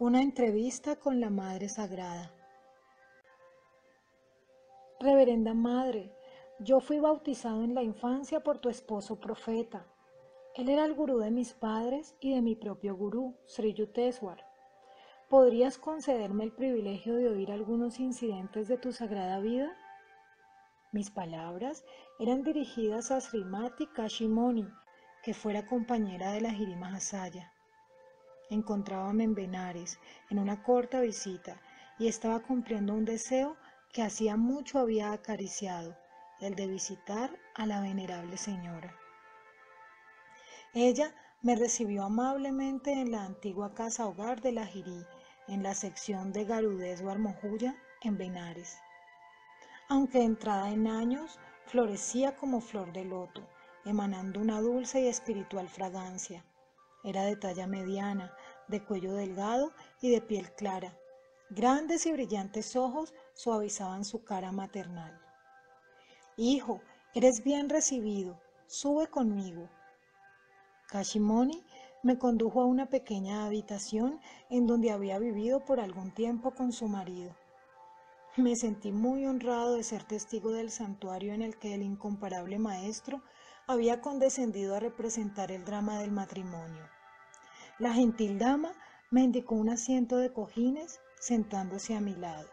Una entrevista con la Madre Sagrada. Reverenda Madre, yo fui bautizado en la infancia por tu esposo profeta. Él era el gurú de mis padres y de mi propio gurú, Sri Yukteswar. ¿Podrías concederme el privilegio de oír algunos incidentes de tu sagrada vida? Mis palabras eran dirigidas a Srimati Kashimoni, que fuera compañera de la Jirima Hasaya. Encontrábame en Benares, en una corta visita, y estaba cumpliendo un deseo que hacía mucho había acariciado, el de visitar a la venerable señora. Ella me recibió amablemente en la antigua casa hogar de la Jirí, en la sección de Garudeswar Mojuya, en Benares. Aunque entrada en años, florecía como flor de loto, emanando una dulce y espiritual fragancia era de talla mediana, de cuello delgado y de piel clara. Grandes y brillantes ojos suavizaban su cara maternal. Hijo, eres bien recibido, sube conmigo. Kashimoni me condujo a una pequeña habitación en donde había vivido por algún tiempo con su marido. Me sentí muy honrado de ser testigo del santuario en el que el incomparable maestro había condescendido a representar el drama del matrimonio. La gentil dama me indicó un asiento de cojines sentándose a mi lado.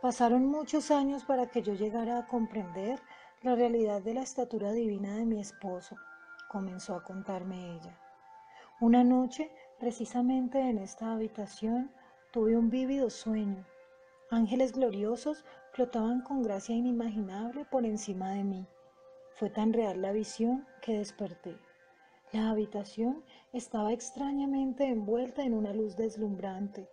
Pasaron muchos años para que yo llegara a comprender la realidad de la estatura divina de mi esposo, comenzó a contarme ella. Una noche, precisamente en esta habitación, tuve un vívido sueño. Ángeles gloriosos flotaban con gracia inimaginable por encima de mí. Fue tan real la visión que desperté. La habitación estaba extrañamente envuelta en una luz deslumbrante.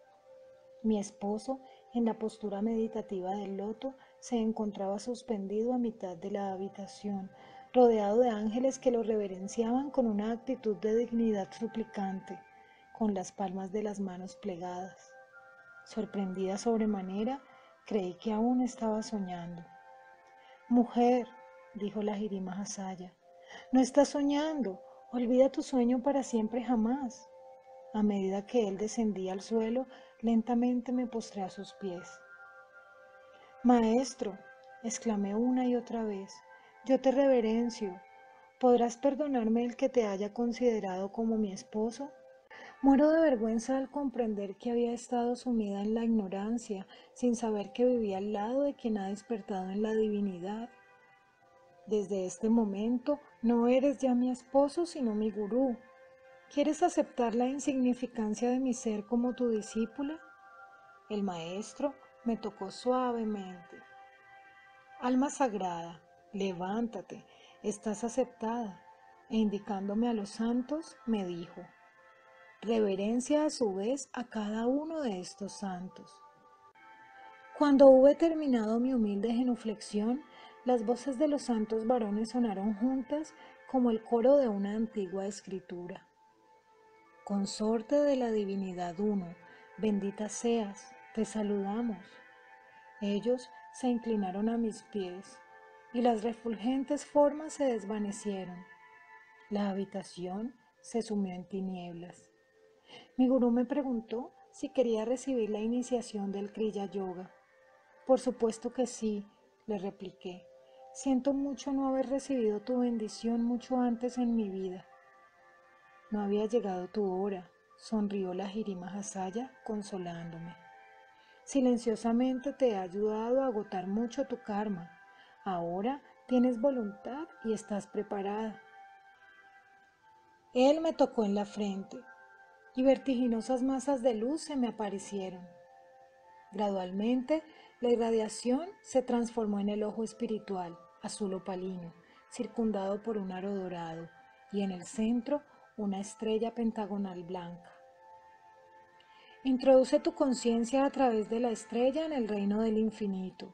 Mi esposo, en la postura meditativa del loto, se encontraba suspendido a mitad de la habitación, rodeado de ángeles que lo reverenciaban con una actitud de dignidad suplicante, con las palmas de las manos plegadas. Sorprendida sobremanera, creí que aún estaba soñando. Mujer, dijo la Jirima Hasaya. No estás soñando, olvida tu sueño para siempre jamás. A medida que él descendía al suelo, lentamente me postré a sus pies. Maestro, exclamé una y otra vez, yo te reverencio. ¿Podrás perdonarme el que te haya considerado como mi esposo? Muero de vergüenza al comprender que había estado sumida en la ignorancia, sin saber que vivía al lado de quien ha despertado en la divinidad. Desde este momento no eres ya mi esposo, sino mi gurú. ¿Quieres aceptar la insignificancia de mi ser como tu discípula? El maestro me tocó suavemente. Alma sagrada, levántate, estás aceptada. E indicándome a los santos, me dijo, reverencia a su vez a cada uno de estos santos. Cuando hube terminado mi humilde genuflexión, las voces de los santos varones sonaron juntas como el coro de una antigua escritura. Consorte de la divinidad uno, bendita seas, te saludamos. Ellos se inclinaron a mis pies y las refulgentes formas se desvanecieron. La habitación se sumió en tinieblas. Mi gurú me preguntó si quería recibir la iniciación del Kriya Yoga. Por supuesto que sí, le repliqué. Siento mucho no haber recibido tu bendición mucho antes en mi vida. No había llegado tu hora, sonrió la Jirima Hasaya consolándome. Silenciosamente te he ayudado a agotar mucho tu karma. Ahora tienes voluntad y estás preparada. Él me tocó en la frente y vertiginosas masas de luz se me aparecieron. Gradualmente, la irradiación se transformó en el ojo espiritual azul opalino, circundado por un aro dorado, y en el centro una estrella pentagonal blanca. Introduce tu conciencia a través de la estrella en el reino del infinito.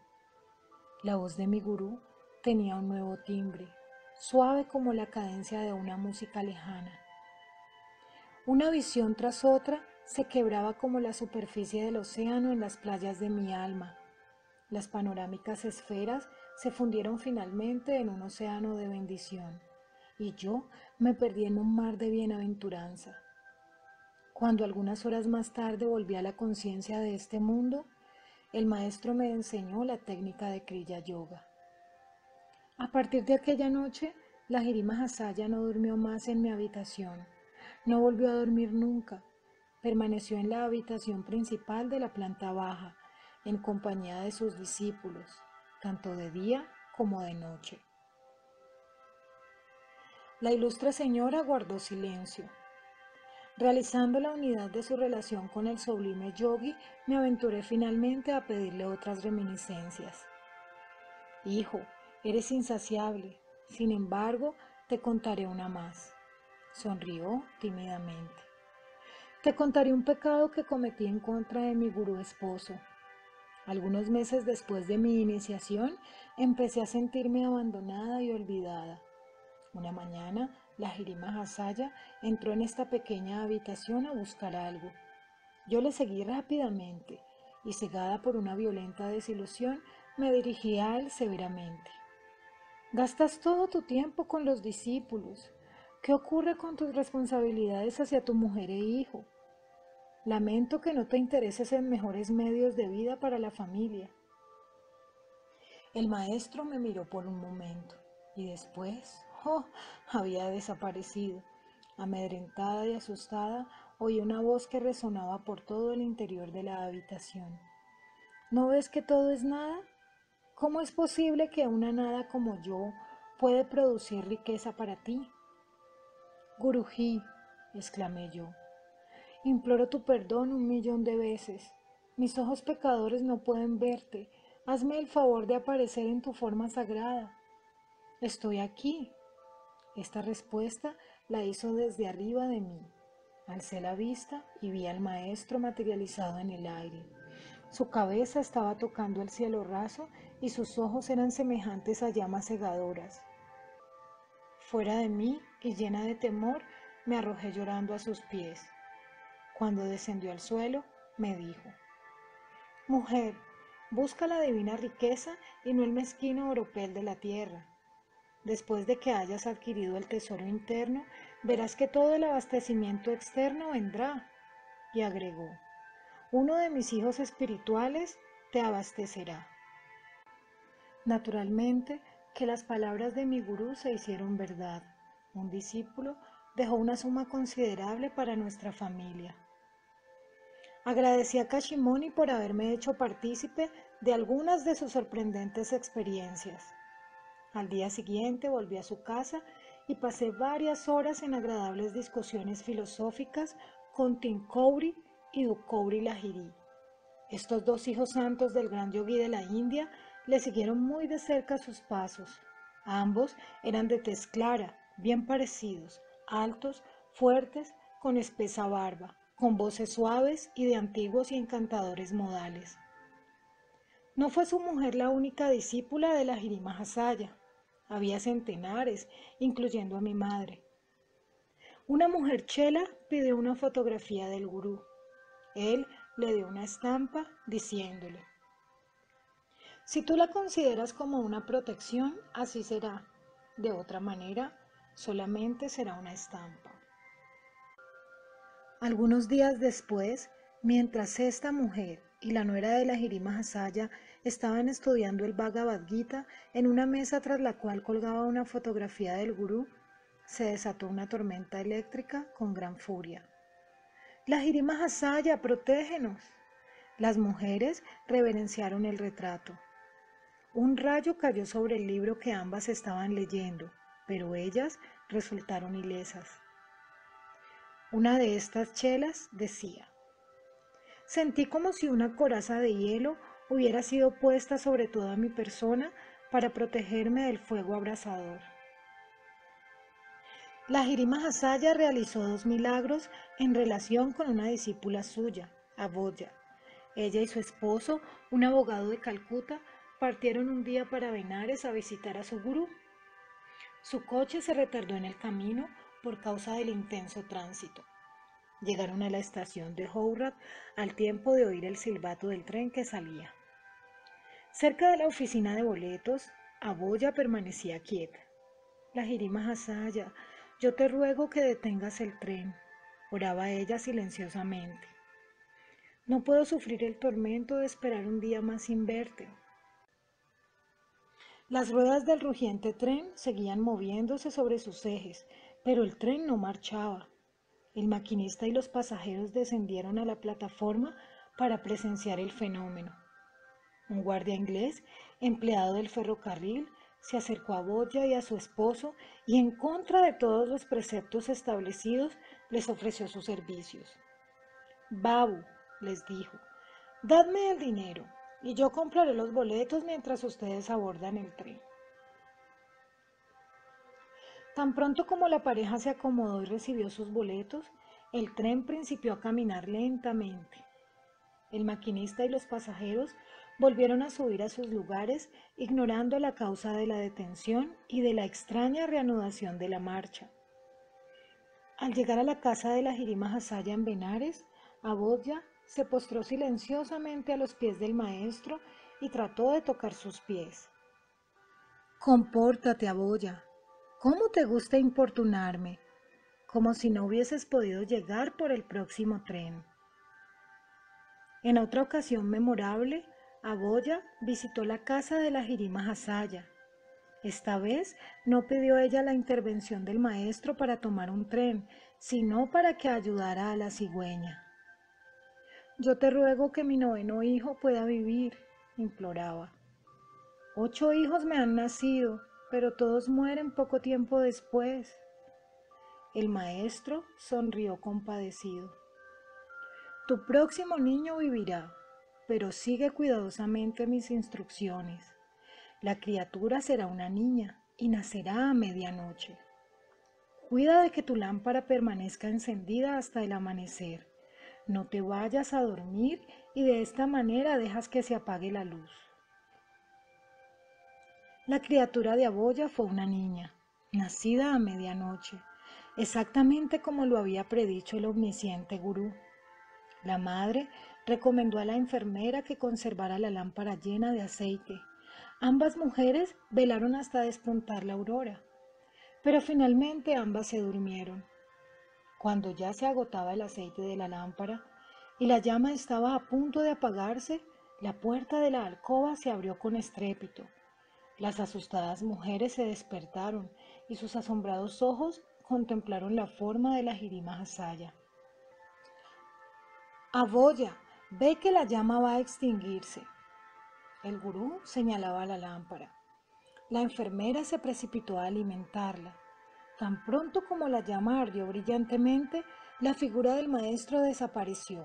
La voz de mi gurú tenía un nuevo timbre, suave como la cadencia de una música lejana. Una visión tras otra se quebraba como la superficie del océano en las playas de mi alma. Las panorámicas esferas se fundieron finalmente en un océano de bendición y yo me perdí en un mar de bienaventuranza. Cuando algunas horas más tarde volví a la conciencia de este mundo, el maestro me enseñó la técnica de Kriya Yoga. A partir de aquella noche, la Jirima Hasaya no durmió más en mi habitación. No volvió a dormir nunca. Permaneció en la habitación principal de la planta baja, en compañía de sus discípulos, tanto de día como de noche. La ilustre señora guardó silencio. Realizando la unidad de su relación con el sublime yogi, me aventuré finalmente a pedirle otras reminiscencias. Hijo, eres insaciable, sin embargo, te contaré una más. Sonrió tímidamente. Te contaré un pecado que cometí en contra de mi gurú esposo. Algunos meses después de mi iniciación, empecé a sentirme abandonada y olvidada. Una mañana, la Jirima Hasaya entró en esta pequeña habitación a buscar algo. Yo le seguí rápidamente y, cegada por una violenta desilusión, me dirigí a él severamente. Gastas todo tu tiempo con los discípulos. ¿Qué ocurre con tus responsabilidades hacia tu mujer e hijo? Lamento que no te intereses en mejores medios de vida para la familia. El maestro me miró por un momento y después, oh, había desaparecido. Amedrentada y asustada, oí una voz que resonaba por todo el interior de la habitación. ¿No ves que todo es nada? ¿Cómo es posible que una nada como yo puede producir riqueza para ti? Guruji, exclamé yo, imploro tu perdón un millón de veces. Mis ojos pecadores no pueden verte. Hazme el favor de aparecer en tu forma sagrada. Estoy aquí. Esta respuesta la hizo desde arriba de mí. Alcé la vista y vi al maestro materializado en el aire. Su cabeza estaba tocando el cielo raso y sus ojos eran semejantes a llamas cegadoras. Fuera de mí y llena de temor, me arrojé llorando a sus pies. Cuando descendió al suelo, me dijo, Mujer, busca la divina riqueza y no el mezquino oropel de la tierra. Después de que hayas adquirido el tesoro interno, verás que todo el abastecimiento externo vendrá. Y agregó, uno de mis hijos espirituales te abastecerá. Naturalmente que las palabras de mi gurú se hicieron verdad. Un discípulo dejó una suma considerable para nuestra familia. Agradecí a Kashimoni por haberme hecho partícipe de algunas de sus sorprendentes experiencias. Al día siguiente volví a su casa y pasé varias horas en agradables discusiones filosóficas con Tinkouri y Dukouri Lahiri. Estos dos hijos santos del gran yogui de la India le siguieron muy de cerca sus pasos. Ambos eran de tez clara, bien parecidos, altos, fuertes, con espesa barba, con voces suaves y de antiguos y encantadores modales. No fue su mujer la única discípula de la Jirima Hasaya. Había centenares, incluyendo a mi madre. Una mujer chela pidió una fotografía del gurú. Él le dio una estampa diciéndole, si tú la consideras como una protección, así será. De otra manera, solamente será una estampa. Algunos días después, mientras esta mujer y la nuera de la Jirima Hasaya estaban estudiando el Bhagavad Gita en una mesa tras la cual colgaba una fotografía del gurú, se desató una tormenta eléctrica con gran furia. La Jirima Hasaya, protégenos. Las mujeres reverenciaron el retrato. Un rayo cayó sobre el libro que ambas estaban leyendo, pero ellas resultaron ilesas. Una de estas chelas decía, Sentí como si una coraza de hielo hubiera sido puesta sobre toda mi persona para protegerme del fuego abrasador. La Jirima Hasaya realizó dos milagros en relación con una discípula suya, Aboya. Ella y su esposo, un abogado de Calcuta, partieron un día para Benares a visitar a su gurú. Su coche se retardó en el camino por causa del intenso tránsito. Llegaron a la estación de Howrah al tiempo de oír el silbato del tren que salía. Cerca de la oficina de boletos, Aboya permanecía quieta. La Jirima Hasaya yo te ruego que detengas el tren. oraba ella silenciosamente. No puedo sufrir el tormento de esperar un día más sin verte. Las ruedas del rugiente tren seguían moviéndose sobre sus ejes, pero el tren no marchaba. El maquinista y los pasajeros descendieron a la plataforma para presenciar el fenómeno. Un guardia inglés, empleado del ferrocarril, se acercó a Boya y a su esposo y en contra de todos los preceptos establecidos les ofreció sus servicios. Babu, les dijo, dadme el dinero y yo compraré los boletos mientras ustedes abordan el tren. Tan pronto como la pareja se acomodó y recibió sus boletos, el tren principió a caminar lentamente. El maquinista y los pasajeros volvieron a subir a sus lugares, ignorando la causa de la detención y de la extraña reanudación de la marcha. Al llegar a la casa de la Jirima Hasaya en Benares, Abodya se postró silenciosamente a los pies del maestro y trató de tocar sus pies. Compórtate, Aboya. ¿Cómo te gusta importunarme? Como si no hubieses podido llegar por el próximo tren. En otra ocasión memorable, Aboya visitó la casa de la Jirima Hasaya. Esta vez no pidió ella la intervención del maestro para tomar un tren, sino para que ayudara a la cigüeña. Yo te ruego que mi noveno hijo pueda vivir, imploraba. Ocho hijos me han nacido, pero todos mueren poco tiempo después. El maestro sonrió compadecido. Tu próximo niño vivirá, pero sigue cuidadosamente mis instrucciones. La criatura será una niña y nacerá a medianoche. Cuida de que tu lámpara permanezca encendida hasta el amanecer. No te vayas a dormir y de esta manera dejas que se apague la luz. La criatura de Aboya fue una niña, nacida a medianoche, exactamente como lo había predicho el omnisciente gurú. La madre recomendó a la enfermera que conservara la lámpara llena de aceite. Ambas mujeres velaron hasta despuntar la aurora, pero finalmente ambas se durmieron. Cuando ya se agotaba el aceite de la lámpara y la llama estaba a punto de apagarse, la puerta de la alcoba se abrió con estrépito. Las asustadas mujeres se despertaron y sus asombrados ojos contemplaron la forma de la jirima Hasaya. Aboya, Ve que la llama va a extinguirse. El gurú señalaba la lámpara. La enfermera se precipitó a alimentarla. Tan pronto como la llama ardió brillantemente, la figura del maestro desapareció.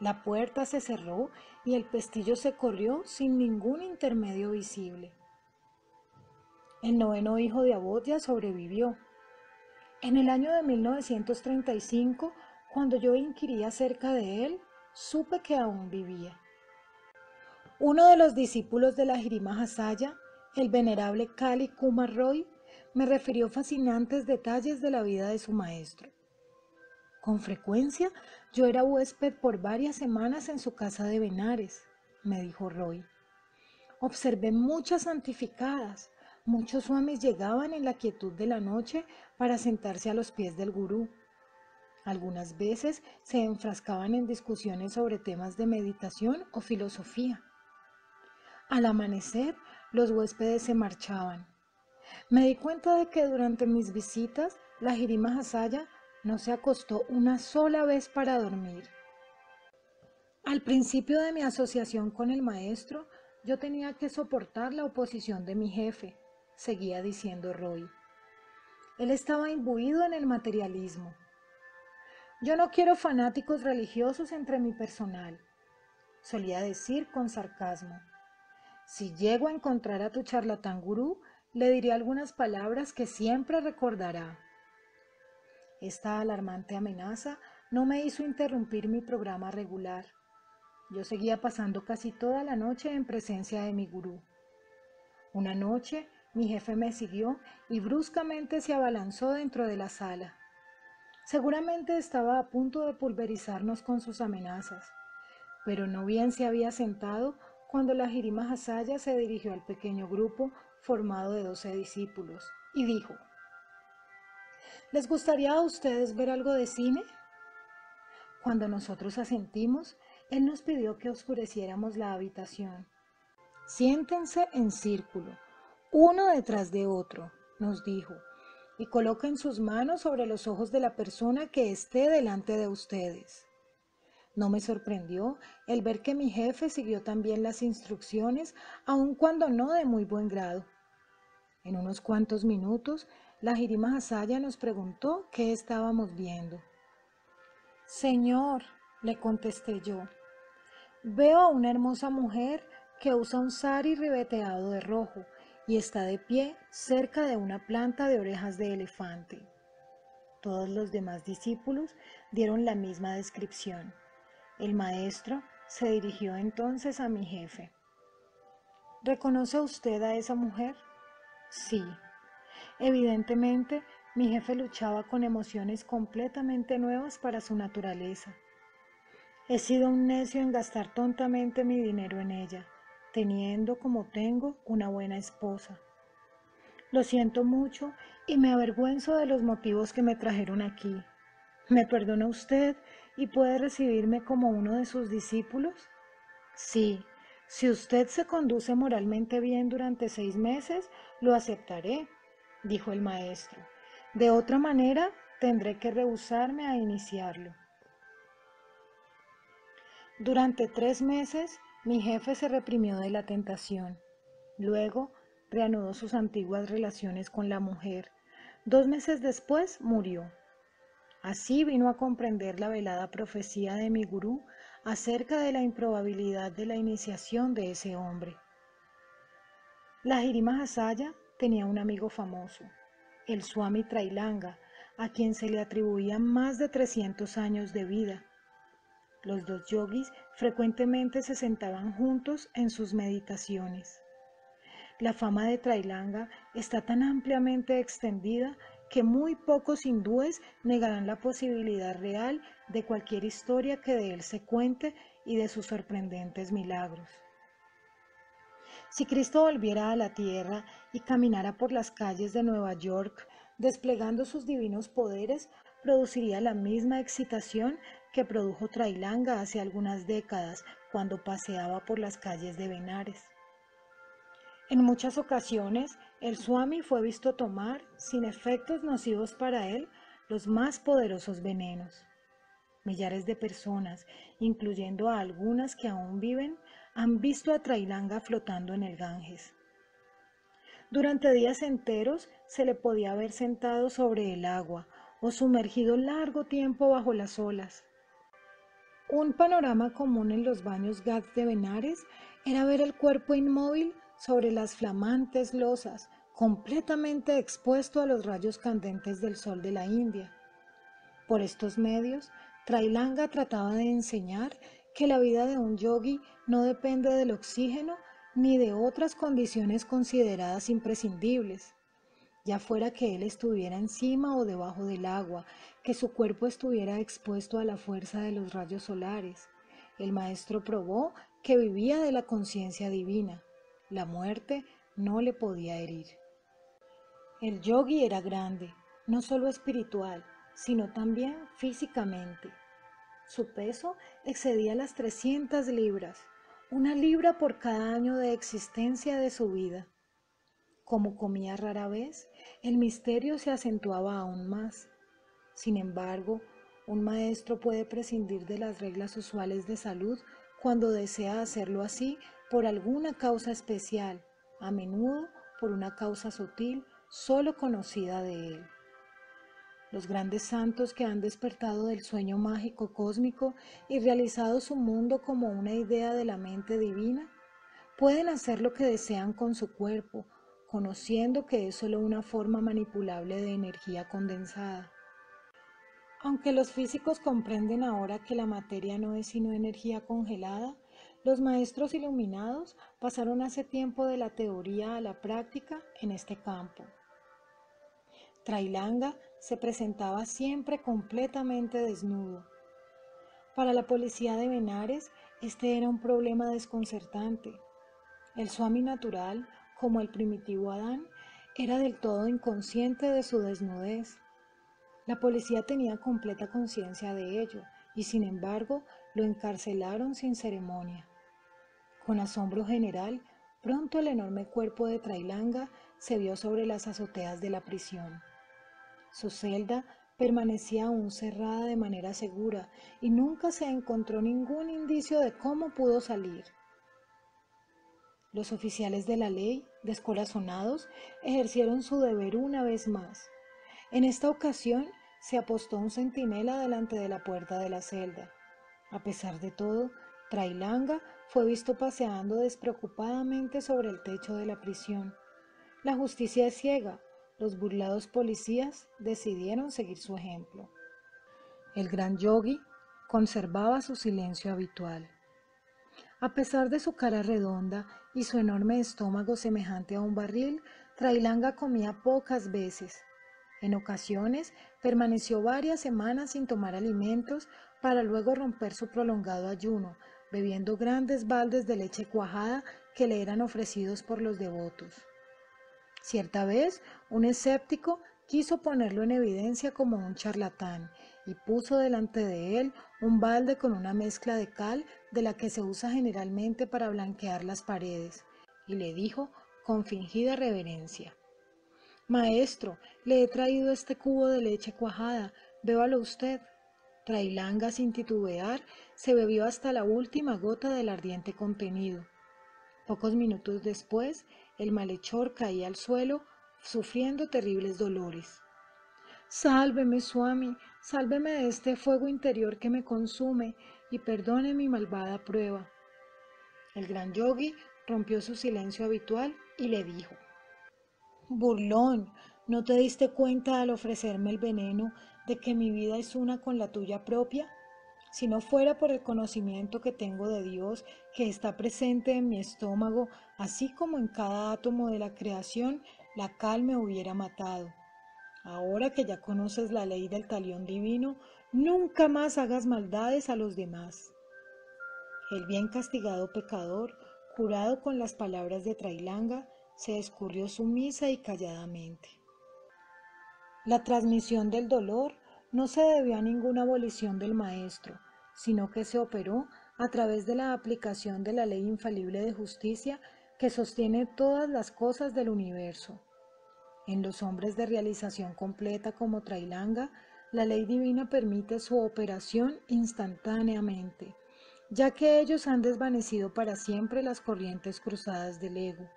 La puerta se cerró y el pestillo se corrió sin ningún intermedio visible. El noveno hijo de Abodia sobrevivió. En el año de 1935, cuando yo inquirí acerca de él, supe que aún vivía. Uno de los discípulos de la Jirima Hasaya, el venerable Kali Kumar Roy, me refirió fascinantes detalles de la vida de su maestro. Con frecuencia yo era huésped por varias semanas en su casa de Benares, me dijo Roy. Observé muchas santificadas, muchos swamis llegaban en la quietud de la noche para sentarse a los pies del gurú algunas veces se enfrascaban en discusiones sobre temas de meditación o filosofía. Al amanecer, los huéspedes se marchaban. Me di cuenta de que durante mis visitas, la Jirima Hasaya no se acostó una sola vez para dormir. Al principio de mi asociación con el maestro, yo tenía que soportar la oposición de mi jefe, seguía diciendo Roy. Él estaba imbuido en el materialismo yo no quiero fanáticos religiosos entre mi personal, solía decir con sarcasmo. Si llego a encontrar a tu charlatán gurú, le diré algunas palabras que siempre recordará. Esta alarmante amenaza no me hizo interrumpir mi programa regular. Yo seguía pasando casi toda la noche en presencia de mi gurú. Una noche mi jefe me siguió y bruscamente se abalanzó dentro de la sala. Seguramente estaba a punto de pulverizarnos con sus amenazas, pero no bien se había sentado cuando la Jirima Hasaya se dirigió al pequeño grupo formado de doce discípulos y dijo, ¿Les gustaría a ustedes ver algo de cine? Cuando nosotros asentimos, él nos pidió que oscureciéramos la habitación. Siéntense en círculo, uno detrás de otro, nos dijo, y coloquen sus manos sobre los ojos de la persona que esté delante de ustedes. No me sorprendió el ver que mi jefe siguió también las instrucciones, aun cuando no de muy buen grado. En unos cuantos minutos, la Jirima Hasaya nos preguntó qué estábamos viendo. Señor, le contesté yo, veo a una hermosa mujer que usa un sari ribeteado de rojo y está de pie cerca de una planta de orejas de elefante. Todos los demás discípulos dieron la misma descripción. El maestro se dirigió entonces a mi jefe. ¿Reconoce usted a esa mujer? Sí. Evidentemente, mi jefe luchaba con emociones completamente nuevas para su naturaleza. He sido un necio en gastar tontamente mi dinero en ella, teniendo como tengo una buena esposa. Lo siento mucho y me avergüenzo de los motivos que me trajeron aquí. ¿Me perdona usted y puede recibirme como uno de sus discípulos? Sí, si usted se conduce moralmente bien durante seis meses, lo aceptaré, dijo el maestro. De otra manera, tendré que rehusarme a iniciarlo. Durante tres meses, mi jefe se reprimió de la tentación. Luego, reanudó sus antiguas relaciones con la mujer. Dos meses después, murió. Así vino a comprender la velada profecía de mi gurú acerca de la improbabilidad de la iniciación de ese hombre. La Jirima Hasaya tenía un amigo famoso, el Swami Trailanga, a quien se le atribuían más de 300 años de vida. Los dos yogis frecuentemente se sentaban juntos en sus meditaciones. La fama de Trailanga está tan ampliamente extendida que muy pocos hindúes negarán la posibilidad real de cualquier historia que de él se cuente y de sus sorprendentes milagros. Si Cristo volviera a la tierra y caminara por las calles de Nueva York, desplegando sus divinos poderes, produciría la misma excitación que produjo Trailanga hace algunas décadas cuando paseaba por las calles de Benares. En muchas ocasiones, el Swami fue visto tomar, sin efectos nocivos para él, los más poderosos venenos. Millares de personas, incluyendo a algunas que aún viven, han visto a Trailanga flotando en el Ganges. Durante días enteros se le podía ver sentado sobre el agua o sumergido largo tiempo bajo las olas. Un panorama común en los baños Ghats de Benares era ver el cuerpo inmóvil sobre las flamantes losas, completamente expuesto a los rayos candentes del sol de la India. Por estos medios, Trailanga trataba de enseñar que la vida de un yogi no depende del oxígeno ni de otras condiciones consideradas imprescindibles, ya fuera que él estuviera encima o debajo del agua, que su cuerpo estuviera expuesto a la fuerza de los rayos solares. El maestro probó que vivía de la conciencia divina. La muerte no le podía herir. El yogi era grande, no solo espiritual, sino también físicamente. Su peso excedía las 300 libras, una libra por cada año de existencia de su vida. Como comía rara vez, el misterio se acentuaba aún más. Sin embargo, un maestro puede prescindir de las reglas usuales de salud cuando desea hacerlo así por alguna causa especial, a menudo por una causa sutil solo conocida de él. Los grandes santos que han despertado del sueño mágico cósmico y realizado su mundo como una idea de la mente divina, pueden hacer lo que desean con su cuerpo, conociendo que es solo una forma manipulable de energía condensada. Aunque los físicos comprenden ahora que la materia no es sino energía congelada, los maestros iluminados pasaron hace tiempo de la teoría a la práctica en este campo. Trailanga se presentaba siempre completamente desnudo. Para la policía de Benares, este era un problema desconcertante. El Swami natural, como el primitivo Adán, era del todo inconsciente de su desnudez. La policía tenía completa conciencia de ello y sin embargo lo encarcelaron sin ceremonia. Con asombro general, pronto el enorme cuerpo de Trailanga se vio sobre las azoteas de la prisión. Su celda permanecía aún cerrada de manera segura y nunca se encontró ningún indicio de cómo pudo salir. Los oficiales de la ley, descorazonados, ejercieron su deber una vez más. En esta ocasión se apostó un centinela delante de la puerta de la celda. A pesar de todo, Trailanga fue visto paseando despreocupadamente sobre el techo de la prisión. La justicia es ciega. Los burlados policías decidieron seguir su ejemplo. El gran yogi conservaba su silencio habitual. A pesar de su cara redonda y su enorme estómago semejante a un barril, Trailanga comía pocas veces. En ocasiones permaneció varias semanas sin tomar alimentos para luego romper su prolongado ayuno, bebiendo grandes baldes de leche cuajada que le eran ofrecidos por los devotos. Cierta vez, un escéptico quiso ponerlo en evidencia como un charlatán y puso delante de él un balde con una mezcla de cal de la que se usa generalmente para blanquear las paredes, y le dijo con fingida reverencia, Maestro, le he traído este cubo de leche cuajada, bébalo usted. Trailanga sin titubear se bebió hasta la última gota del ardiente contenido. Pocos minutos después, el malhechor caía al suelo, sufriendo terribles dolores. Sálveme, Swami, sálveme de este fuego interior que me consume y perdone mi malvada prueba. El gran yogi rompió su silencio habitual y le dijo, Burlón, ¿no te diste cuenta al ofrecerme el veneno de que mi vida es una con la tuya propia? Si no fuera por el conocimiento que tengo de Dios, que está presente en mi estómago, así como en cada átomo de la creación, la cal me hubiera matado. Ahora que ya conoces la ley del talión divino, nunca más hagas maldades a los demás. El bien castigado pecador, curado con las palabras de Trailanga, se escurrió sumisa y calladamente. La transmisión del dolor no se debió a ninguna abolición del maestro, sino que se operó a través de la aplicación de la ley infalible de justicia que sostiene todas las cosas del universo. En los hombres de realización completa como Trailanga, la ley divina permite su operación instantáneamente, ya que ellos han desvanecido para siempre las corrientes cruzadas del ego.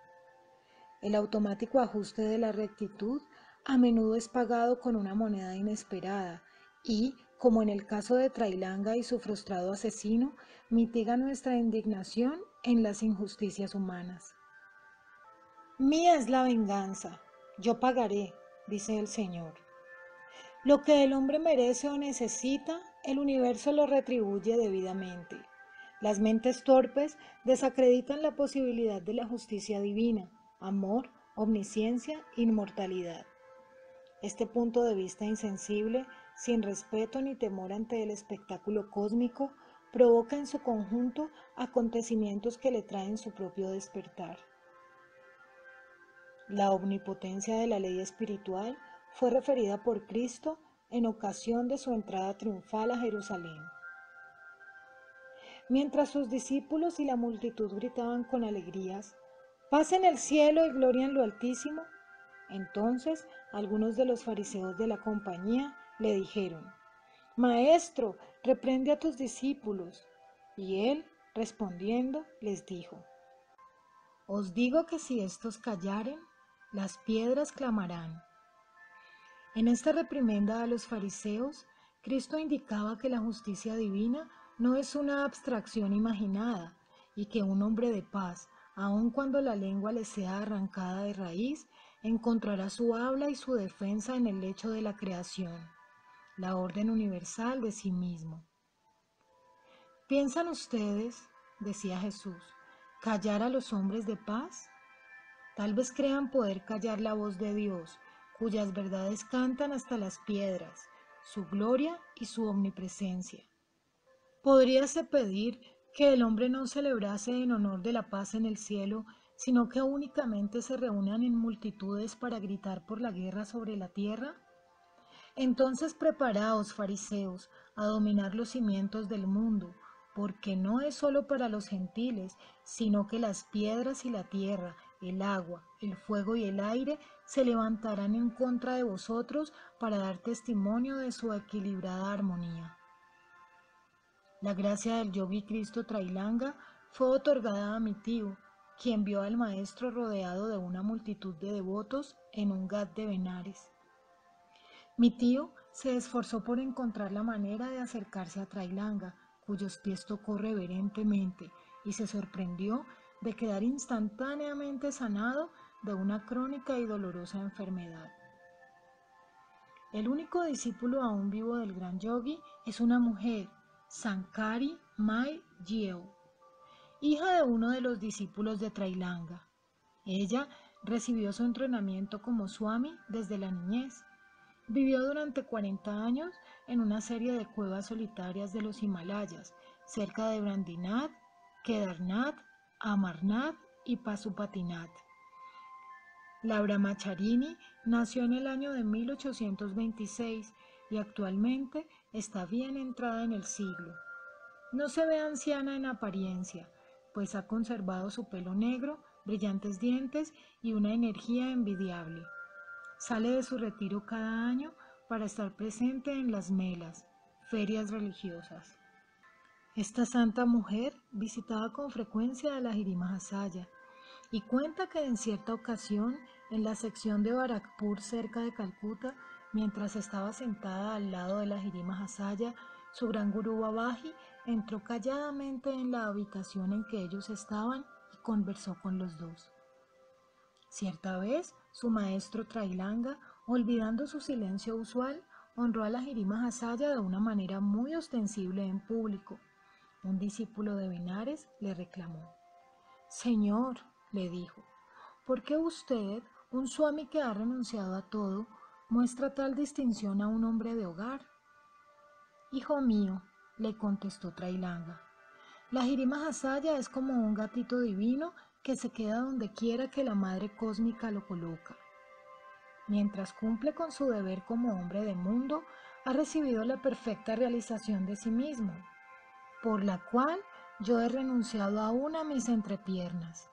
El automático ajuste de la rectitud a menudo es pagado con una moneda inesperada y, como en el caso de Trailanga y su frustrado asesino, mitiga nuestra indignación en las injusticias humanas. Mía es la venganza, yo pagaré, dice el Señor. Lo que el hombre merece o necesita, el universo lo retribuye debidamente. Las mentes torpes desacreditan la posibilidad de la justicia divina, amor, omnisciencia, inmortalidad. Este punto de vista insensible, sin respeto ni temor ante el espectáculo cósmico, provoca en su conjunto acontecimientos que le traen su propio despertar. La omnipotencia de la ley espiritual fue referida por Cristo en ocasión de su entrada triunfal a Jerusalén. Mientras sus discípulos y la multitud gritaban con alegrías, paz en el cielo y gloria en lo altísimo, entonces algunos de los fariseos de la compañía le dijeron, Maestro, reprende a tus discípulos. Y él, respondiendo, les dijo, Os digo que si estos callaren, las piedras clamarán. En esta reprimenda a los fariseos, Cristo indicaba que la justicia divina no es una abstracción imaginada y que un hombre de paz, aun cuando la lengua le sea arrancada de raíz, encontrará su habla y su defensa en el lecho de la creación, la orden universal de sí mismo. ¿Piensan ustedes, decía Jesús, callar a los hombres de paz? Tal vez crean poder callar la voz de Dios, cuyas verdades cantan hasta las piedras, su gloria y su omnipresencia. Podríase pedir que el hombre no celebrase en honor de la paz en el cielo, sino que únicamente se reúnan en multitudes para gritar por la guerra sobre la tierra? Entonces preparaos, fariseos, a dominar los cimientos del mundo, porque no es solo para los gentiles, sino que las piedras y la tierra, el agua, el fuego y el aire se levantarán en contra de vosotros para dar testimonio de su equilibrada armonía. La gracia del yogi Cristo Trailanga fue otorgada a mi tío, quien vio al maestro rodeado de una multitud de devotos en un gat de Benares. Mi tío se esforzó por encontrar la manera de acercarse a Trailanga, cuyos pies tocó reverentemente, y se sorprendió de quedar instantáneamente sanado de una crónica y dolorosa enfermedad. El único discípulo aún vivo del gran yogi es una mujer, Sankari Mai Yeo, hija de uno de los discípulos de Trailanga. Ella recibió su entrenamiento como Swami desde la niñez. Vivió durante 40 años en una serie de cuevas solitarias de los Himalayas, cerca de Brandinath, Kedarnath, Amarnath y Pasupatinath. La Brahmacharini nació en el año de 1826 y actualmente está bien entrada en el siglo. No se ve anciana en apariencia, pues ha conservado su pelo negro, brillantes dientes y una energía envidiable. Sale de su retiro cada año para estar presente en las melas, ferias religiosas. Esta santa mujer visitaba con frecuencia a la Hasaya y cuenta que en cierta ocasión, en la sección de Barakpur cerca de Calcuta, mientras estaba sentada al lado de la Hasaya, su gran gurú Babaji entró calladamente en la habitación en que ellos estaban y conversó con los dos. Cierta vez, su maestro Trailanga, olvidando su silencio usual, honró a la Jirima Hasaya de una manera muy ostensible en público. Un discípulo de Benares le reclamó. Señor, le dijo, ¿por qué usted, un suami que ha renunciado a todo, muestra tal distinción a un hombre de hogar? Hijo mío, le contestó Trailanga, la Jirima Hasaya es como un gatito divino que se queda donde quiera que la madre cósmica lo coloca. Mientras cumple con su deber como hombre de mundo, ha recibido la perfecta realización de sí mismo, por la cual yo he renunciado aún a mis entrepiernas.